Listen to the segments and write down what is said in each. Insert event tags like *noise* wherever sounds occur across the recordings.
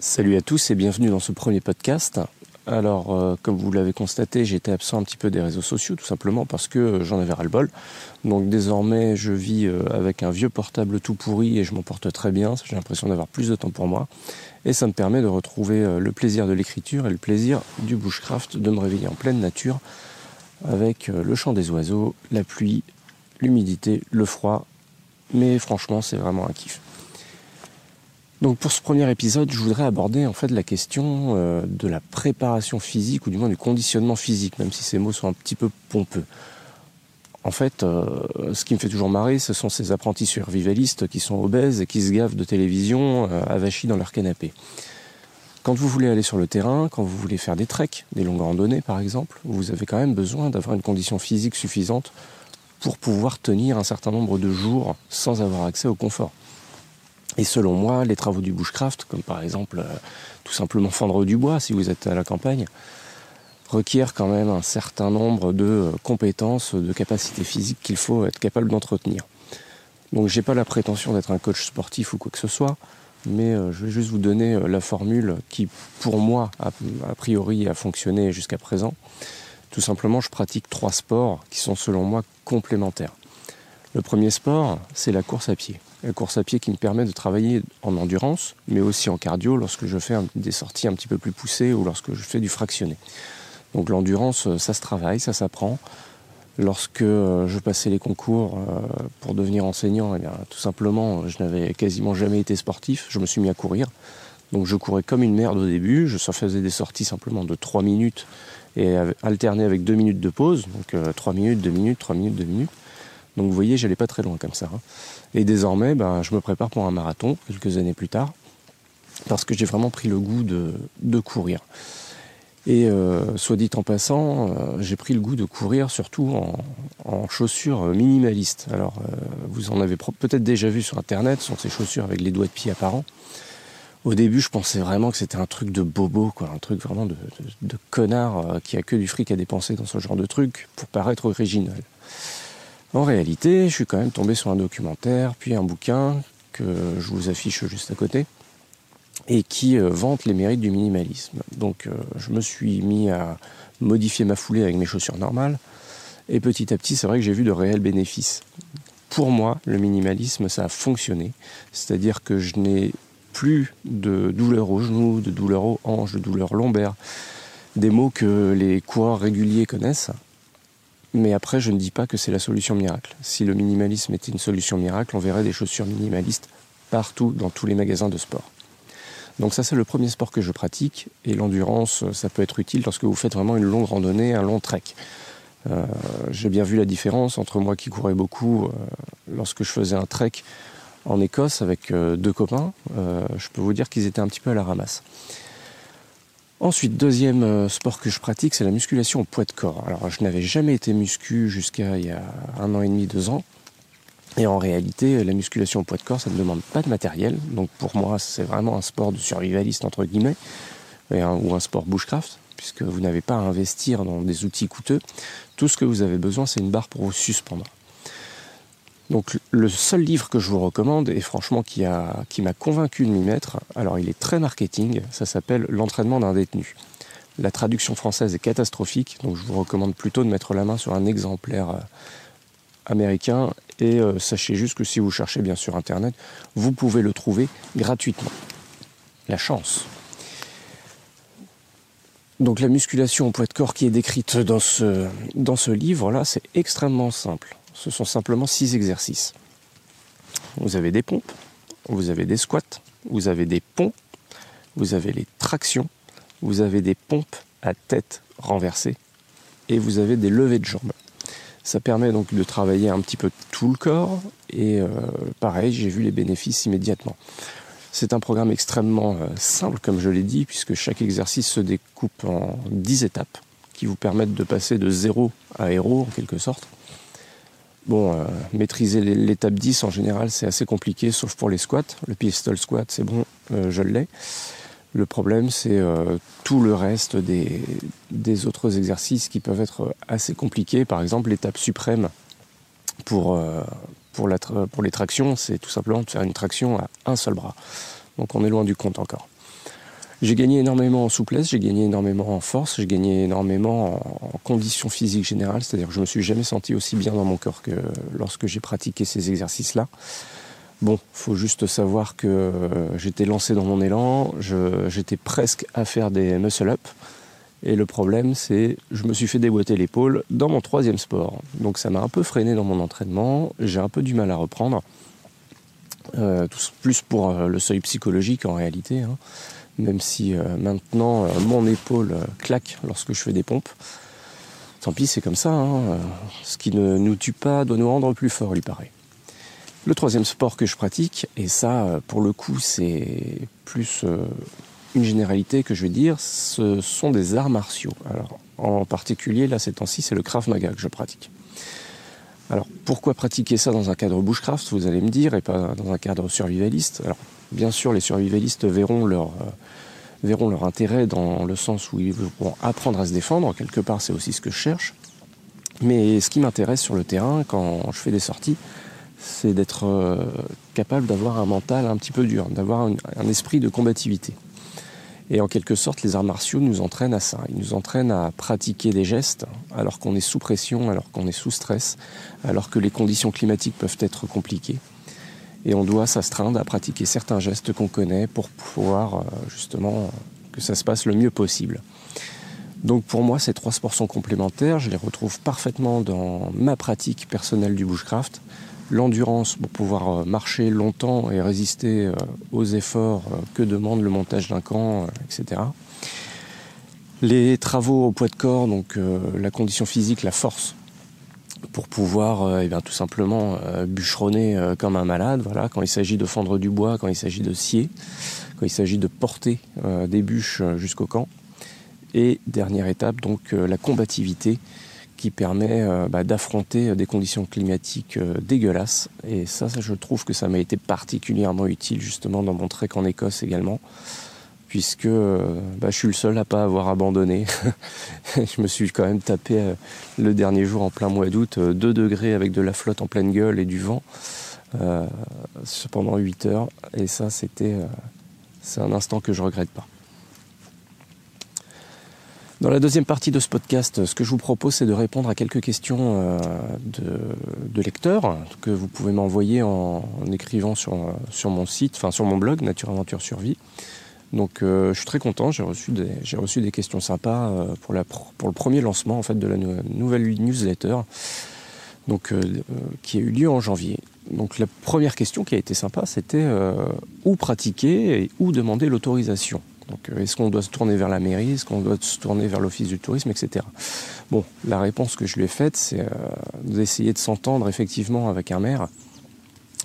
Salut à tous et bienvenue dans ce premier podcast. Alors, euh, comme vous l'avez constaté, j'étais absent un petit peu des réseaux sociaux, tout simplement parce que euh, j'en avais ras-le-bol. Donc désormais, je vis euh, avec un vieux portable tout pourri et je m'en porte très bien. J'ai l'impression d'avoir plus de temps pour moi. Et ça me permet de retrouver le plaisir de l'écriture et le plaisir du bushcraft, de me réveiller en pleine nature avec le chant des oiseaux, la pluie, l'humidité, le froid. Mais franchement, c'est vraiment un kiff. Donc pour ce premier épisode, je voudrais aborder en fait la question euh, de la préparation physique ou du moins du conditionnement physique, même si ces mots sont un petit peu pompeux. En fait, euh, ce qui me fait toujours marrer, ce sont ces apprentis survivalistes qui sont obèses et qui se gavent de télévision euh, avachis dans leur canapé. Quand vous voulez aller sur le terrain, quand vous voulez faire des treks, des longues randonnées par exemple, vous avez quand même besoin d'avoir une condition physique suffisante pour pouvoir tenir un certain nombre de jours sans avoir accès au confort. Et selon moi, les travaux du bushcraft, comme par exemple euh, tout simplement fendre du bois si vous êtes à la campagne, requièrent quand même un certain nombre de euh, compétences, de capacités physiques qu'il faut être capable d'entretenir. Donc j'ai pas la prétention d'être un coach sportif ou quoi que ce soit, mais euh, je vais juste vous donner la formule qui, pour moi, a priori a fonctionné jusqu'à présent. Tout simplement, je pratique trois sports qui sont selon moi complémentaires. Le premier sport, c'est la course à pied. La course à pied qui me permet de travailler en endurance, mais aussi en cardio lorsque je fais des sorties un petit peu plus poussées ou lorsque je fais du fractionné. Donc l'endurance, euh, ça se travaille, ça s'apprend. Lorsque euh, je passais les concours euh, pour devenir enseignant, eh bien, tout simplement, je n'avais quasiment jamais été sportif. Je me suis mis à courir. Donc je courais comme une merde au début. Je faisais des sorties simplement de 3 minutes et alterné avec 2 minutes de pause. Donc 3 minutes, 2 minutes, 3 minutes, 2 minutes. Donc vous voyez, j'allais pas très loin comme ça. Hein. Et désormais, ben, je me prépare pour un marathon quelques années plus tard, parce que j'ai vraiment pris le goût de, courir. Et euh, soit dit en passant, euh, j'ai pris le goût de courir surtout en, chaussures minimalistes. Alors, euh, vous en avez peut-être déjà vu sur Internet, sont ces chaussures avec les doigts de pied apparents. Au début, je pensais vraiment que c'était un truc de bobo, quoi, un truc vraiment de, de connard qui a que du fric à dépenser dans ce genre de truc pour paraître original. En réalité, je suis quand même tombé sur un documentaire, puis un bouquin que je vous affiche juste à côté, et qui euh, vante les mérites du minimalisme. Donc euh, je me suis mis à modifier ma foulée avec mes chaussures normales, et petit à petit, c'est vrai que j'ai vu de réels bénéfices. Pour moi, le minimalisme, ça a fonctionné, c'est-à-dire que je n'ai plus de douleurs aux genoux, de douleurs aux hanches, de douleurs lombaires, des mots que les coureurs réguliers connaissent, mais après, je ne dis pas que c'est la solution miracle. Si le minimalisme était une solution miracle, on verrait des chaussures minimalistes partout dans tous les magasins de sport. Donc ça, c'est le premier sport que je pratique. Et l'endurance, ça peut être utile lorsque vous faites vraiment une longue randonnée, un long trek. Euh, j'ai bien vu la différence entre moi qui courais beaucoup euh, lorsque je faisais un trek en Écosse avec euh, deux copains. je peux vous dire qu'ils étaient un petit peu à la ramasse. Ensuite, deuxième euh, sport que je pratique, c'est la musculation au poids de corps. Alors, je n'avais jamais été muscu jusqu'à il y a un an et demi, deux ans. Et en réalité, la musculation au poids de corps, ça ne demande pas de matériel. Donc pour moi, c'est vraiment un sport de survivaliste, entre guillemets, ou un sport bushcraft, puisque vous n'avez pas à investir dans des outils coûteux. Tout ce que vous avez besoin, c'est une barre pour vous suspendre. Donc le seul livre que je vous recommande, et franchement qui m'a qui convaincu de m'y mettre, alors il est très marketing, ça s'appelle L'entraînement d'un détenu. La traduction française est catastrophique, donc je vous recommande plutôt de mettre la main sur un exemplaire euh, américain, et euh, sachez juste que si vous cherchez bien sur Internet, vous pouvez le trouver gratuitement. La chance. Donc la musculation au poids de corps qui est décrite dans ce, dans ce livre-là, c'est extrêmement simple ce sont simplement six exercices. Vous avez des pompes, vous avez des squats, vous avez des ponts, vous avez les tractions, vous avez des pompes à tête renversée et vous avez des levées de jambes. Ça permet donc de travailler un petit peu tout le corps et euh, pareil, j'ai vu les bénéfices immédiatement. C'est un programme extrêmement euh, simple, comme je l'ai dit, puisque chaque exercice se découpe en 10 étapes qui vous permettent de passer de zéro à héros en quelque sorte. Bon, euh, maîtriser l'étape 10 en général c'est assez compliqué, sauf pour les squats. Le pistol squat c'est bon, euh, je l'ai. Le problème c'est euh, tout le reste des, autres exercices qui peuvent être assez compliqués. Par exemple l'étape suprême pour, pour les tractions, c'est tout simplement de faire une traction à un seul bras. Donc on est loin du compte encore. J'ai gagné énormément en souplesse, j'ai gagné énormément en force, j'ai gagné énormément en conditions physiques générales, c'est-à-dire que je me suis jamais senti aussi bien dans mon corps que lorsque j'ai pratiqué ces exercices-là. Bon, faut juste savoir que euh, j'étais lancé dans mon élan, j'étais presque à faire des muscle-up. Et le problème, c'est je me suis fait déboîter l'épaule dans mon troisième sport. Donc ça m'a un peu freiné dans mon entraînement, j'ai un peu du mal à reprendre. Euh, plus pour euh, le seuil psychologique en réalité, hein. Même si maintenant mon épaule claque lorsque je fais des pompes. Tant pis, c'est comme ça. Hein. Ce qui ne nous tue pas doit nous rendre plus forts, il paraît. Le troisième sport que je pratique, et ça, pour le coup, c'est plus euh, une généralité que je vais dire, ce sont des arts martiaux. Alors, en particulier, là, ces temps-ci, c'est le Krav Maga que je pratique. Alors, pourquoi pratiquer ça dans un cadre bushcraft, vous allez me dire, et pas dans un cadre survivaliste? Bien sûr, les survivalistes verront leur, euh, verront leur intérêt dans le sens où ils vont apprendre à se défendre. Quelque part, c'est aussi ce que je cherche. Mais ce qui m'intéresse sur le terrain, quand je fais des sorties, c'est d'être euh, capable d'avoir un mental un petit peu dur, d'avoir un, esprit de combativité. Et en quelque sorte, les arts martiaux nous entraînent à ça. Ils nous entraînent à pratiquer des gestes alors qu'on est sous pression, alors qu'on est sous stress, alors que les conditions climatiques peuvent être compliquées. Et on doit s'astreindre à pratiquer certains gestes qu'on connaît pour pouvoir euh, justement que ça se passe le mieux possible. Donc pour moi, ces trois sports sont complémentaires. Je les retrouve parfaitement dans ma pratique personnelle du bushcraft l'endurance pour pouvoir euh, marcher longtemps et résister euh, aux efforts que demande le montage d'un camp, etc. Les travaux au poids de corps, donc la condition physique, la force, pour pouvoir eh bien, tout simplement bûcheronner comme un malade, voilà, quand il s'agit de fendre du bois, quand il s'agit de scier, quand il s'agit de porter des bûches jusqu'au camp. Et dernière étape, donc la combativité, qui permet euh, bah, d'affronter des conditions climatiques euh, dégueulasses. Et ça, je trouve que ça m'a été particulièrement utile justement dans mon trek en Écosse également, puisque euh, bah, je suis le seul à pas avoir abandonné. *laughs* je me suis quand même tapé le dernier jour en plein mois d'août 2 degrés avec de la flotte en pleine gueule et du vent pendant 8 heures. Et ça, c'était c'est un instant que je regrette pas. Dans la deuxième partie de ce podcast, ce que je vous propose, c'est de répondre à quelques questions euh, de, lecteurs que vous pouvez m'envoyer en, écrivant sur, sur mon site, enfin sur mon blog Nature Aventure Survie. Donc euh, je suis très content, j'ai reçu des, questions sympas euh, pour, le premier lancement en fait de la nouvelle newsletter donc, qui a eu lieu en janvier. Donc la première question qui a été sympa, c'était où pratiquer et où demander l'autorisation? Donc, euh, est-ce qu'on doit se tourner vers la mairie? Est-ce qu'on doit se tourner vers l'office du tourisme, etc. Bon, la réponse que je lui ai faite, c'est euh, d'essayer de s'entendre effectivement avec un maire.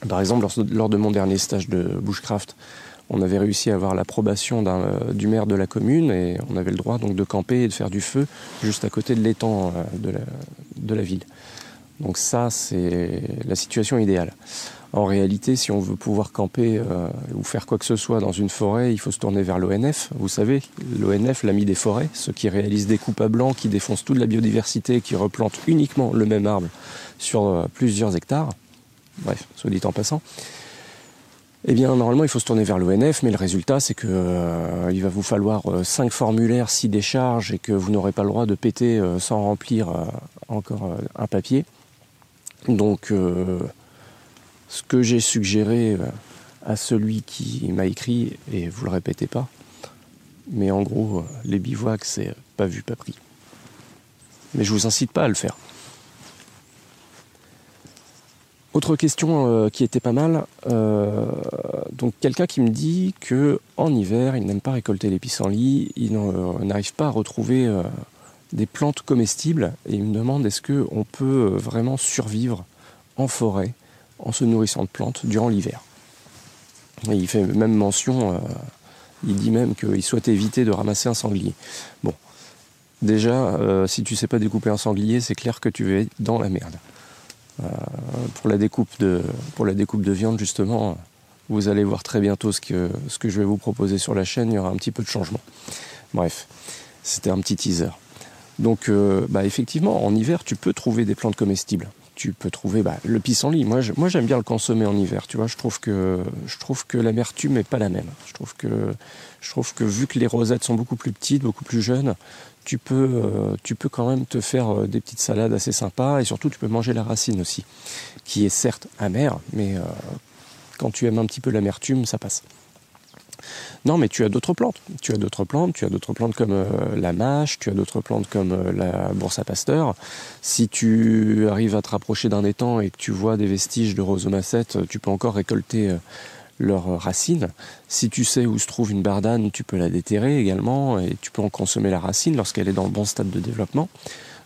Par exemple, lors, de mon dernier stage de bushcraft, on avait réussi à avoir l'approbation euh, du maire de la commune et on avait le droit donc de camper et de faire du feu juste à côté de l'étang de la ville. Donc ça, c'est la situation idéale. En réalité, si on veut pouvoir camper euh, ou faire quoi que ce soit dans une forêt, il faut se tourner vers l'ONF. Vous savez, l'ONF, l'ami des forêts, ceux qui réalisent des coupes à blanc, qui défoncent toute la biodiversité, qui replantent uniquement le même arbre sur euh, plusieurs hectares. Bref, soit dit en passant. Eh bien, normalement, il faut se tourner vers l'ONF, mais le résultat, c'est que euh, il va vous falloir 5 formulaires, 6 décharges, et que vous n'aurez pas le droit de péter sans remplir encore un papier. Donc, ce que j'ai suggéré euh, à celui qui m'a écrit, et vous le répétez pas, mais en gros, euh, les bivouacs, c'est pas vu, pas pris. Mais je vous incite pas à le faire. Autre question euh, qui était pas mal, donc quelqu'un qui me dit que en hiver, il n'aime pas récolter les pissenlits, il n'arrive pas à retrouver des plantes comestibles, et il me demande est-ce qu'on peut vraiment survivre en forêt en se nourrissant de plantes durant l'hiver? il fait même mention, euh, il dit même qu'il souhaite éviter de ramasser un sanglier. Bon, déjà, euh, si tu sais pas découper un sanglier, c'est clair que tu es dans la merde. Euh, pour, la découpe de, pour la découpe de viande, justement, vous allez voir très bientôt ce que, ce que je vais vous proposer sur la chaîne, il y aura un petit peu de changement. Bref, c'était un petit teaser. Donc, bah, effectivement, en hiver, tu peux trouver des plantes comestibles tu peux trouver bah, le pissenlit. Moi, moi, j'aime bien le consommer en hiver. Tu vois, je trouve que je trouve que l'amertume n'est pas la même. Je trouve que je trouve vu que les rosettes sont beaucoup plus petites, beaucoup plus jeunes, tu peux euh, tu peux quand même te faire euh, des petites salades assez sympas et surtout tu peux manger la racine aussi, qui est certes amère, mais euh, quand tu aimes un petit peu l'amertume, ça passe. Non, mais tu as d'autres plantes. Tu as d'autres plantes. Tu as d'autres plantes comme euh, la mâche. Tu as d'autres plantes comme euh, la bourse à pasteur. Si tu arrives à te rapprocher d'un étang et que tu vois des vestiges de rosomacette, tu peux encore récolter euh, leurs racines. Si tu sais où se trouve une bardane, tu peux la déterrer également et tu peux en consommer la racine lorsqu'elle est dans le bon stade de développement.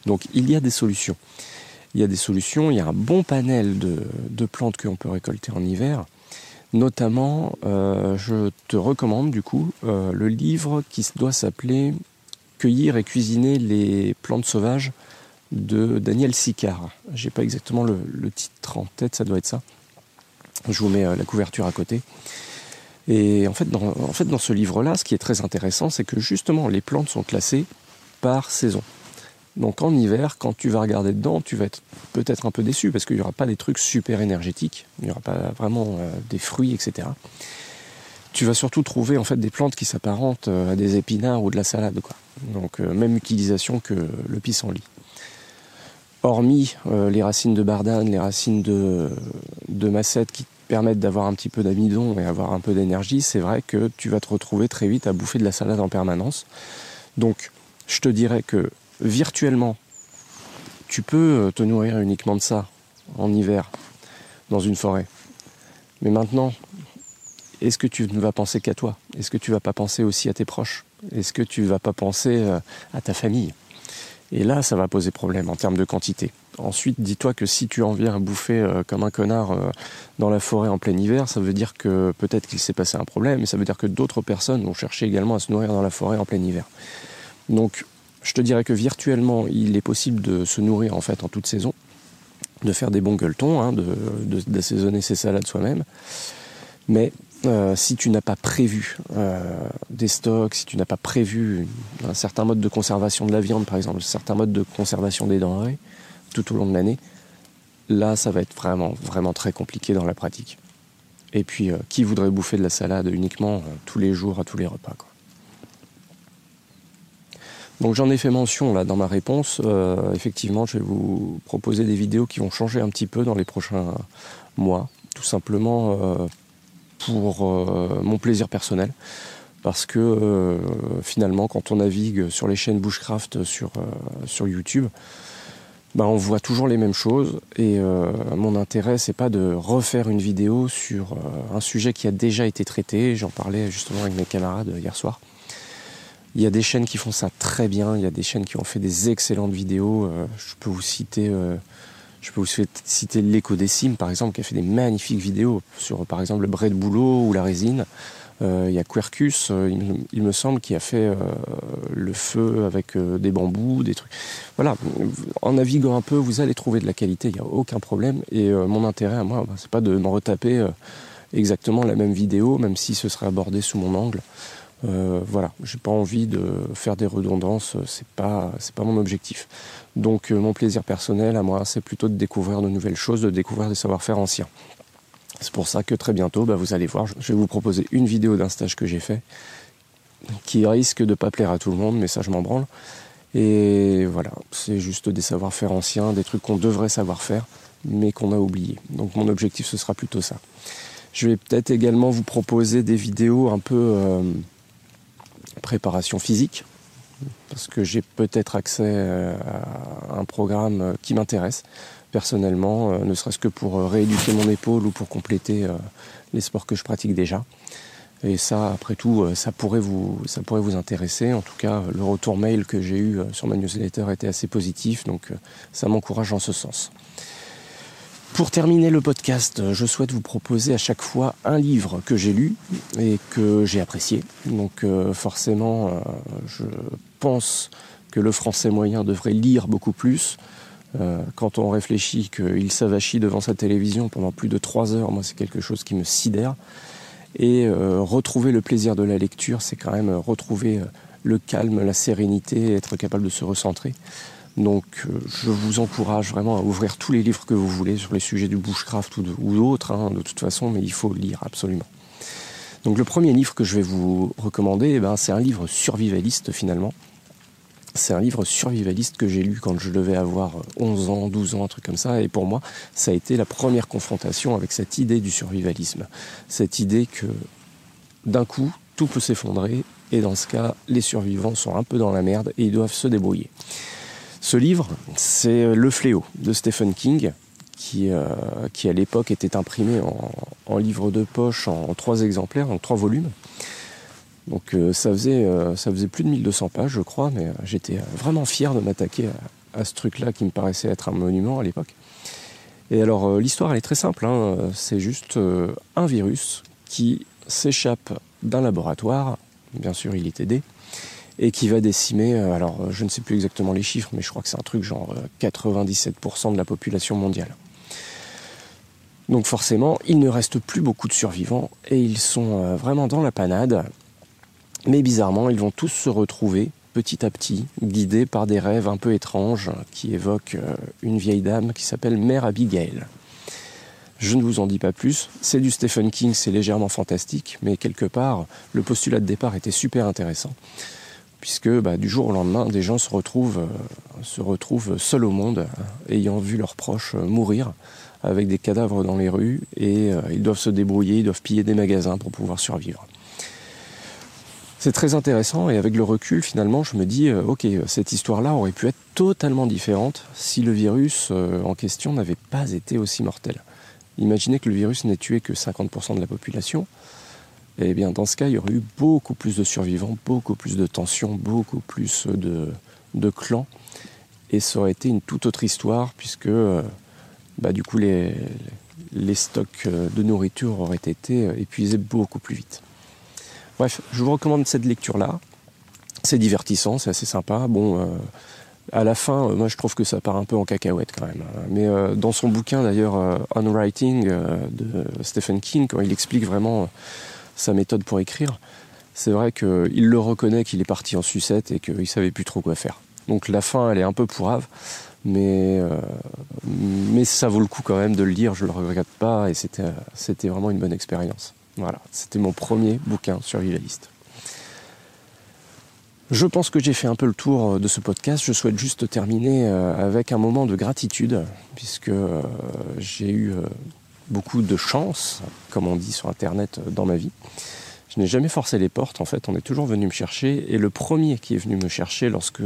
Donc il y a des solutions. Il y a des solutions, il y a un bon panel de, de plantes qu'on peut récolter en hiver. Notamment, euh, je te recommande du coup euh, le livre qui doit s'appeler Cueillir et cuisiner les plantes sauvages de Daniel Sicard. J'ai pas exactement le, titre en tête, ça doit être ça. Je vous mets euh, la couverture à côté. Et en fait, dans ce livre-là, ce qui est très intéressant, c'est que justement, les plantes sont classées par saison. Donc en hiver, quand tu vas regarder dedans, tu vas être peut-être un peu déçu parce qu'il n'y aura pas des trucs super énergétiques, il n'y aura pas vraiment euh, des fruits, etc. Tu vas surtout trouver en fait des plantes qui s'apparentent euh, à des épinards ou de la salade. Donc euh, même utilisation que le pissenlit. Hormis les racines de bardane, les racines de, de qui permettent d'avoir un petit peu d'amidon et avoir un peu d'énergie, c'est vrai que tu vas te retrouver très vite à bouffer de la salade en permanence. Donc je te dirais que virtuellement, tu peux euh, te nourrir uniquement de ça en hiver dans une forêt. Mais maintenant, est-ce que tu ne vas penser qu'à toi? Est-ce que tu vas pas penser aussi à tes proches? Est-ce que tu vas pas penser euh, à ta famille? Et là, ça va poser problème en termes de quantité. Ensuite, dis-toi que si tu en viens à bouffer euh, comme un connard dans la forêt en plein hiver, ça veut dire que peut-être qu'il s'est passé un problème, et ça veut dire que d'autres personnes vont chercher également à se nourrir dans la forêt en plein hiver. Donc, je te dirais que virtuellement, il est possible de se nourrir en fait en toute saison, de faire des bons gueuletons, hein, d'assaisonner ses salades soi-même. Mais euh, si tu n'as pas prévu euh, des stocks, si tu n'as pas prévu un certain mode de conservation de la viande, par exemple, un certain mode de conservation des denrées tout au long de l'année, là, ça va être vraiment, vraiment très compliqué dans la pratique. Et puis, euh, qui voudrait bouffer de la salade uniquement tous les jours à tous les repas. Donc j'en ai fait mention là dans ma réponse. Euh, effectivement, je vais vous proposer des vidéos qui vont changer un petit peu dans les prochains mois, tout simplement euh, pour euh, mon plaisir personnel. Parce que finalement, quand on navigue sur les chaînes Bushcraft sur, sur YouTube, ben, on voit toujours les mêmes choses. Et mon intérêt, c'est pas de refaire une vidéo sur un sujet qui a déjà été traité. J'en parlais justement avec mes camarades hier soir. Il y a des chaînes qui font ça très bien, il y a des chaînes qui ont fait des excellentes vidéos. Euh, je peux vous citer, euh, je peux vous citer l'écodécime par exemple, qui a fait des magnifiques vidéos sur par exemple le brai de boulot ou la résine. Euh, il y a Quercus, il, me semble, qui a fait le feu avec des bambous, des trucs. Voilà, en naviguant un peu, vous allez trouver de la qualité, il n'y a aucun problème. Et mon intérêt à moi, bah, c'est pas de m'en retaper exactement la même vidéo, même si ce serait abordé sous mon angle. Euh, voilà, j'ai pas envie de faire des redondances, c'est pas c'est pas mon objectif. Donc euh, mon plaisir personnel à moi, c'est plutôt de découvrir de nouvelles choses, de découvrir des savoir-faire anciens. C'est pour ça que très bientôt, bah, vous allez voir, je vais vous proposer une vidéo d'un stage que j'ai fait, qui risque de pas plaire à tout le monde, mais ça je m'en branle. Et voilà, c'est juste des savoir-faire anciens, des trucs qu'on devrait savoir faire, mais qu'on a oublié. Donc mon objectif ce sera plutôt ça. Je vais peut-être également vous proposer des vidéos un peu euh, préparation physique, parce que j'ai peut-être accès euh, à un programme qui m'intéresse personnellement, euh, ne serait-ce que pour euh, rééduquer mon épaule ou pour compléter les sports que je pratique déjà. Et ça, après tout, ça pourrait vous, ça pourrait vous intéresser. En tout cas, le retour mail que j'ai eu sur ma newsletter était assez positif, donc ça m'encourage en ce sens. Pour terminer le podcast, je souhaite vous proposer à chaque fois un livre que j'ai lu et que j'ai apprécié. Donc euh, forcément, euh, je pense que le français moyen devrait lire beaucoup plus. Euh, quand on réfléchit qu'il s'avachit devant sa télévision pendant plus de trois heures, moi c'est quelque chose qui me sidère. Et retrouver le plaisir de la lecture, c'est quand même retrouver le calme, la sérénité, être capable de se recentrer. Donc euh, je vous encourage vraiment à ouvrir tous les livres que vous voulez sur les sujets du bushcraft ou d'autres, hein, de toute façon, mais il faut lire absolument. Donc le premier livre que je vais vous recommander, eh ben, c'est un livre survivaliste finalement. C'est un livre survivaliste que j'ai lu quand je devais avoir 11 ans, 12 ans, un truc comme ça. Et pour moi, ça a été la première confrontation avec cette idée du survivalisme. Cette idée que d'un coup, tout peut s'effondrer. Et dans ce cas, les survivants sont un peu dans la merde et ils doivent se débrouiller. Ce livre, c'est Le Fléau de Stephen King, qui, euh, qui à l'époque était imprimé en, livre de poche en, trois exemplaires, en trois volumes. Donc euh, ça, faisait, euh, ça faisait plus de 1200 pages, je crois, mais j'étais vraiment fier de m'attaquer à, ce truc-là qui me paraissait être un monument à l'époque. Et alors l'histoire, elle est très simple, hein. c'est juste un virus qui s'échappe d'un laboratoire, bien sûr il est aidé, et qui va décimer, alors je ne sais plus exactement les chiffres, mais je crois que c'est un truc genre 97% de la population mondiale. Donc forcément, il ne reste plus beaucoup de survivants et ils sont euh, vraiment dans la panade. Mais bizarrement, ils vont tous se retrouver petit à petit, guidés par des rêves un peu étranges qui évoquent euh, une vieille dame qui s'appelle Mère Abigail. Je ne vous en dis pas plus, c'est du Stephen King, c'est légèrement fantastique, mais quelque part, le postulat de départ était super intéressant, puisque bah, du jour au lendemain, des gens se retrouvent, euh, se retrouvent seuls au monde, ayant vu leurs proches mourir, avec des cadavres dans les rues et euh, ils doivent se débrouiller, ils doivent piller des magasins pour pouvoir survivre. C'est très intéressant et avec le recul finalement je me dis euh, ok cette histoire-là aurait pu être totalement différente si le virus euh, en question n'avait pas été aussi mortel. Imaginez que le virus n'ait tué que 50% de la population. Eh bien dans ce cas il y aurait eu beaucoup plus de survivants, beaucoup plus de tensions, beaucoup plus de, clans et ça aurait été une toute autre histoire puisque bah, du coup les, stocks euh, de nourriture auraient été euh, épuisés beaucoup plus vite. Bref, je vous recommande cette lecture-là. C'est divertissant, c'est assez sympa. Bon, euh, à la fin, moi je trouve que ça part un peu en cacahuète quand même. Hein. Mais dans son bouquin d'ailleurs, On Writing de Stephen King, quand il explique vraiment sa méthode pour écrire, c'est vrai qu'il le reconnaît qu'il est parti en sucette et qu'il savait plus trop quoi faire. Donc la fin, elle est un peu pourrave mais, euh, mais ça vaut le coup quand même de le lire, je le regrette pas, et c'était, vraiment une bonne expérience. Voilà, c'était mon premier bouquin survivaliste. Je pense que j'ai fait un peu le tour de ce podcast. Je souhaite juste terminer euh, avec un moment de gratitude, puisque euh, j'ai eu beaucoup de chance, comme on dit sur Internet, dans ma vie. Je n'ai jamais forcé les portes, en fait, on est toujours venu me chercher. Et le premier qui est venu me chercher lorsque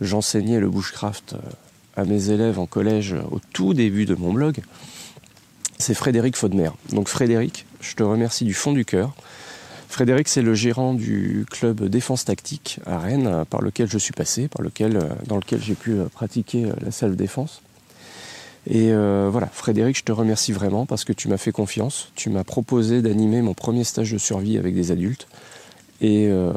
j'enseignais le bushcraft euh, à mes élèves en collège au tout début de mon blog, c'est Frédéric Faudemer. Donc Frédéric, je te remercie du fond du cœur. Frédéric, c'est le gérant du club Défense Tactique à Rennes, par lequel je suis passé, par lequel, euh, dans lequel j'ai pu euh, pratiquer la self-défense. Et voilà, Frédéric, je te remercie vraiment parce que tu m'as fait confiance. Tu m'as proposé d'animer mon premier stage de survie avec des adultes. Et euh,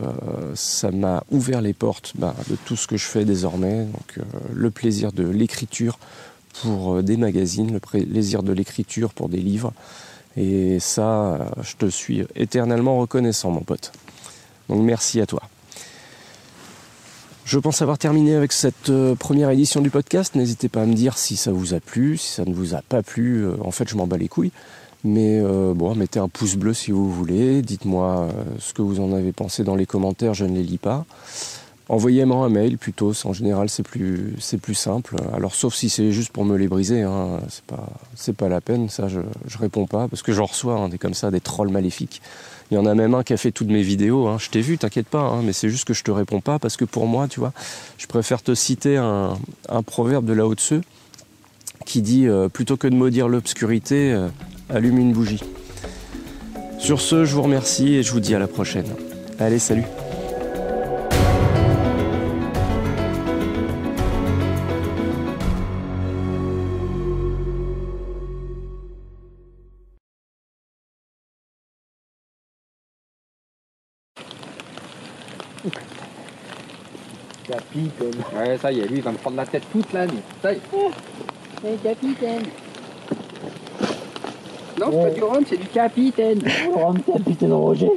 ça m'a ouvert les portes bah, de tout ce que je fais désormais. Donc, euh, le plaisir de l'écriture pour euh, des magazines, le plaisir de l'écriture pour des livres. Et ça, je te suis éternellement reconnaissant, mon pote. Donc merci à toi. Je pense avoir terminé avec cette première édition du podcast. N'hésitez pas à me dire si ça vous a plu, si ça ne vous a pas plu. En fait, je m'en bats les couilles. Mais euh, bon, mettez un pouce bleu si vous voulez. Dites-moi euh, ce que vous en avez pensé dans les commentaires, je ne les lis pas. Envoyez-moi un mail plutôt, en général c'est plus, simple. Alors sauf si c'est juste pour me les briser, hein, c'est pas, c'est pas la peine, ça je, je réponds pas, parce que j'en reçois hein, des comme ça, des trolls maléfiques. Il y en a même un qui a fait toutes mes vidéos, hein. je t'ai vu, t'inquiète pas, hein, mais c'est juste que je te réponds pas, parce que pour moi, tu vois, je préfère te citer un, proverbe de Lao Tzu qui dit euh, plutôt que de maudire l'obscurité, allume une bougie. Sur ce, je vous remercie et je vous dis à la prochaine. Allez, salut Ouais, ça y est, lui, il va me prendre la tête toute la nuit. Ça y est. Hey, capitaine. Non, c'est pas du rhum, c'est du capitaine. Rhum, capitaine Roger.